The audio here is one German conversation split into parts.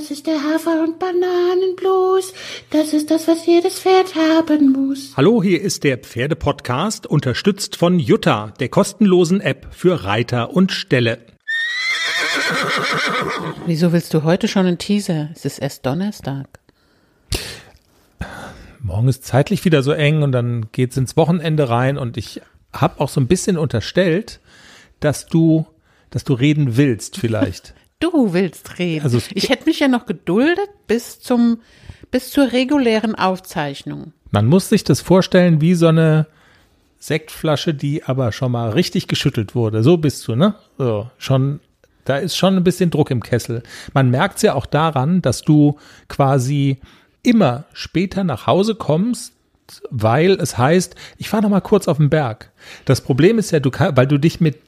Das ist der Hafer- und Bananenblues. Das ist das, was jedes Pferd haben muss. Hallo, hier ist der Pferdepodcast, unterstützt von Jutta, der kostenlosen App für Reiter und Ställe. Wieso willst du heute schon einen Teaser? Es ist erst Donnerstag. Morgen ist zeitlich wieder so eng und dann geht's ins Wochenende rein und ich habe auch so ein bisschen unterstellt, dass du, dass du reden willst vielleicht. Du willst reden. Also ich hätte mich ja noch geduldet bis zum, bis zur regulären Aufzeichnung. Man muss sich das vorstellen wie so eine Sektflasche, die aber schon mal richtig geschüttelt wurde. So bist du, ne? So, schon, da ist schon ein bisschen Druck im Kessel. Man merkt es ja auch daran, dass du quasi immer später nach Hause kommst, weil es heißt, ich fahre noch mal kurz auf den Berg. Das Problem ist ja, du weil du dich mit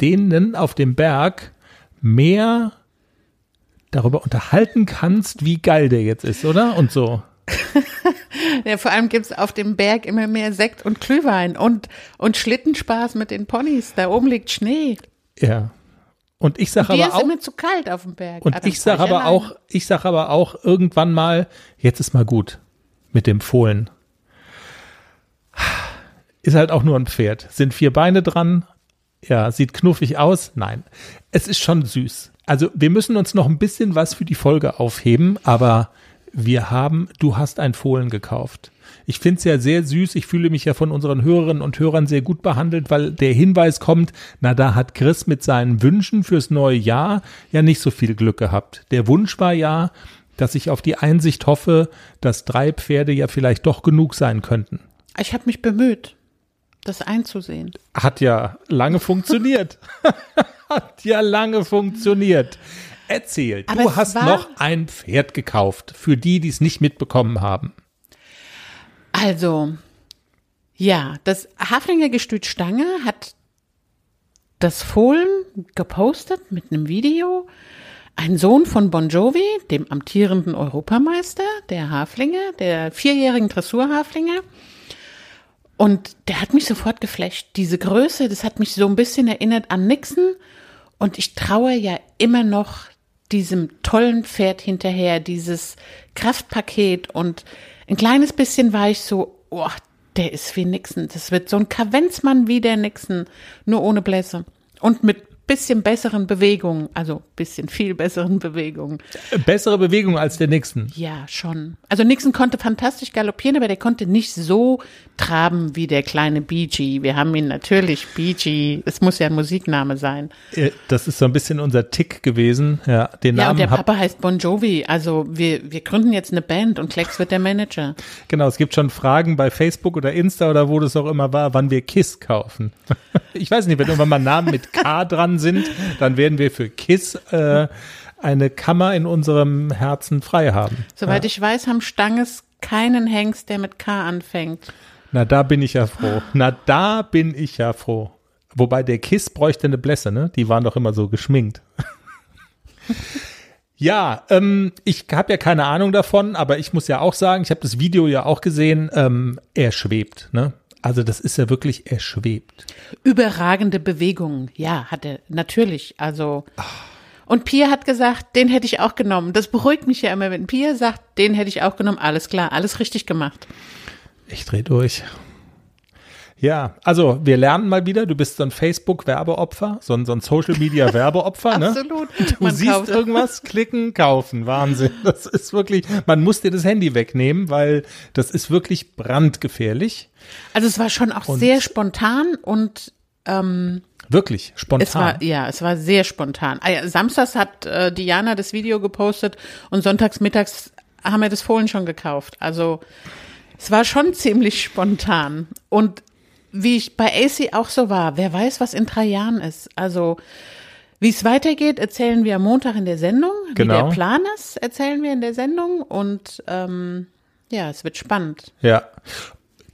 denen auf dem Berg mehr darüber unterhalten kannst, wie geil der jetzt ist, oder? Und so. Ja, vor allem gibt's auf dem Berg immer mehr Sekt und Glühwein und, und Schlittenspaß mit den Ponys. Da oben liegt Schnee. Ja. Und ich sage aber ist auch, immer zu kalt auf dem Berg. und Ah, ich sage aber alleine. auch, ich sage aber auch irgendwann mal, jetzt ist mal gut mit dem Fohlen. Ist halt auch nur ein Pferd. Sind vier Beine dran. Ja, sieht knuffig aus. Nein, es ist schon süß. Also wir müssen uns noch ein bisschen was für die Folge aufheben, aber wir haben, du hast ein Fohlen gekauft. Ich finde es ja sehr süß. Ich fühle mich ja von unseren Hörerinnen und Hörern sehr gut behandelt, weil der Hinweis kommt, na, da hat Chris mit seinen Wünschen fürs neue Jahr ja nicht so viel Glück gehabt. Der Wunsch war ja, dass ich auf die Einsicht hoffe, dass drei Pferde ja vielleicht doch genug sein könnten. Ich habe mich bemüht, das einzusehen. Hat ja lange funktioniert. Hat ja lange funktioniert. Erzähl, Aber du hast noch ein Pferd gekauft, für die, die es nicht mitbekommen haben. Also, ja, das Haflinger Gestüt Stange hat das Fohlen gepostet mit einem Video. Ein Sohn von Bon Jovi, dem amtierenden Europameister der Haflinge, der vierjährigen Dressurhaflinge. Und der hat mich sofort geflasht. Diese Größe, das hat mich so ein bisschen erinnert an Nixon. Und ich traue ja immer noch diesem tollen Pferd hinterher, dieses Kraftpaket. Und ein kleines bisschen war ich so, oh, der ist wie Nixon. Das wird so ein Kavenzmann wie der Nixon, nur ohne Blässe. Und mit bisschen besseren Bewegungen, also bisschen viel besseren Bewegungen. Bessere Bewegung als der Nixon. Ja, schon. Also Nixon konnte fantastisch galoppieren, aber der konnte nicht so traben wie der kleine BG. Wir haben ihn natürlich BG, es muss ja ein Musikname sein. Äh, Das ist so ein bisschen unser Tick gewesen. Ja, den Ja, und Namen der hab, Papa heißt Bon Jovi. Also wir, wir gründen jetzt eine Band und Klecks wird der Manager. Genau, es gibt schon Fragen bei Facebook oder Insta oder wo das auch immer war, wann wir KISS kaufen. Ich weiß nicht, wenn irgendwann mal Namen mit K dran sind, dann werden wir für KISS äh, eine Kammer in unserem Herzen frei haben. Soweit ich weiß, haben Stanges keinen Hengst, der mit K anfängt. Na, da bin ich ja froh. Na, da bin ich ja froh. Wobei der KISS bräuchte eine Blässe, ne? Die waren doch immer so geschminkt. Ja, ähm, ich habe ja keine Ahnung davon, aber ich muss ja auch sagen, ich habe das Video ja auch gesehen, ähm, er schwebt, ne? Also das ist ja wirklich, er schwebt. Überragende Bewegungen, ja, hat er natürlich. Also und Pia hat gesagt, den hätte ich auch genommen. Das beruhigt mich ja immer, wenn Pia sagt, den hätte ich auch genommen. Alles klar, alles richtig gemacht. Ich dreh durch. Ja, also wir lernen mal wieder, du bist so ein Facebook-Werbeopfer, so ein, so ein Social-Media-Werbeopfer, ne? Absolut. Du Man siehst kauft- irgendwas, klicken, kaufen. Wahnsinn. Das ist wirklich, man muss dir das Handy wegnehmen, weil das ist wirklich brandgefährlich. Also es war schon auch Und- sehr spontan und ähm, Wirklich, spontan. es war ja, es war sehr spontan. Ah Samstags hat äh, Diana das Video gepostet und sonntags mittags haben wir das Fohlen schon gekauft. Also es war schon ziemlich spontan und wie ich bei AC auch so war, wer weiß, was in drei Jahren ist. Also wie es weitergeht, erzählen wir am Montag in der Sendung. Genau. Wie der Plan ist, erzählen wir in der Sendung und ähm, ja, es wird spannend. Ja,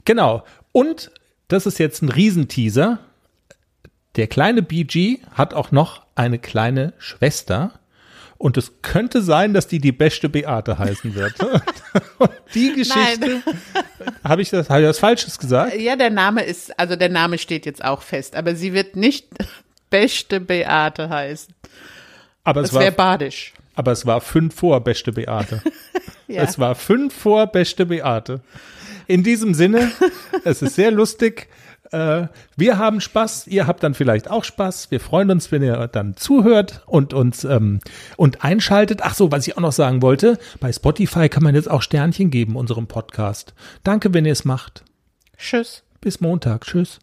genau. Und das ist jetzt ein Riesenteaser. Der kleine BG hat auch noch eine kleine Schwester. Und es könnte sein, dass die die beste Beate heißen wird. Und die Geschichte, habe ich das, habe ich das Falsches gesagt? Ja, der Name ist, also der Name steht jetzt auch fest, aber sie wird nicht Beste Beate heißen. Aber Das es war, wäre badisch. Aber es war fünf vor beste Beate. Ja. Es war fünf vor beste Beate. In diesem Sinne, es ist sehr lustig. Äh, wir haben Spaß, ihr habt dann vielleicht auch Spaß. Wir freuen uns, wenn ihr dann zuhört und uns ähm, und einschaltet. Ach so, was ich auch noch sagen wollte, bei Spotify kann man jetzt auch Sternchen geben, unserem Podcast. Danke, wenn ihr es macht. Tschüss. Bis Montag. Tschüss.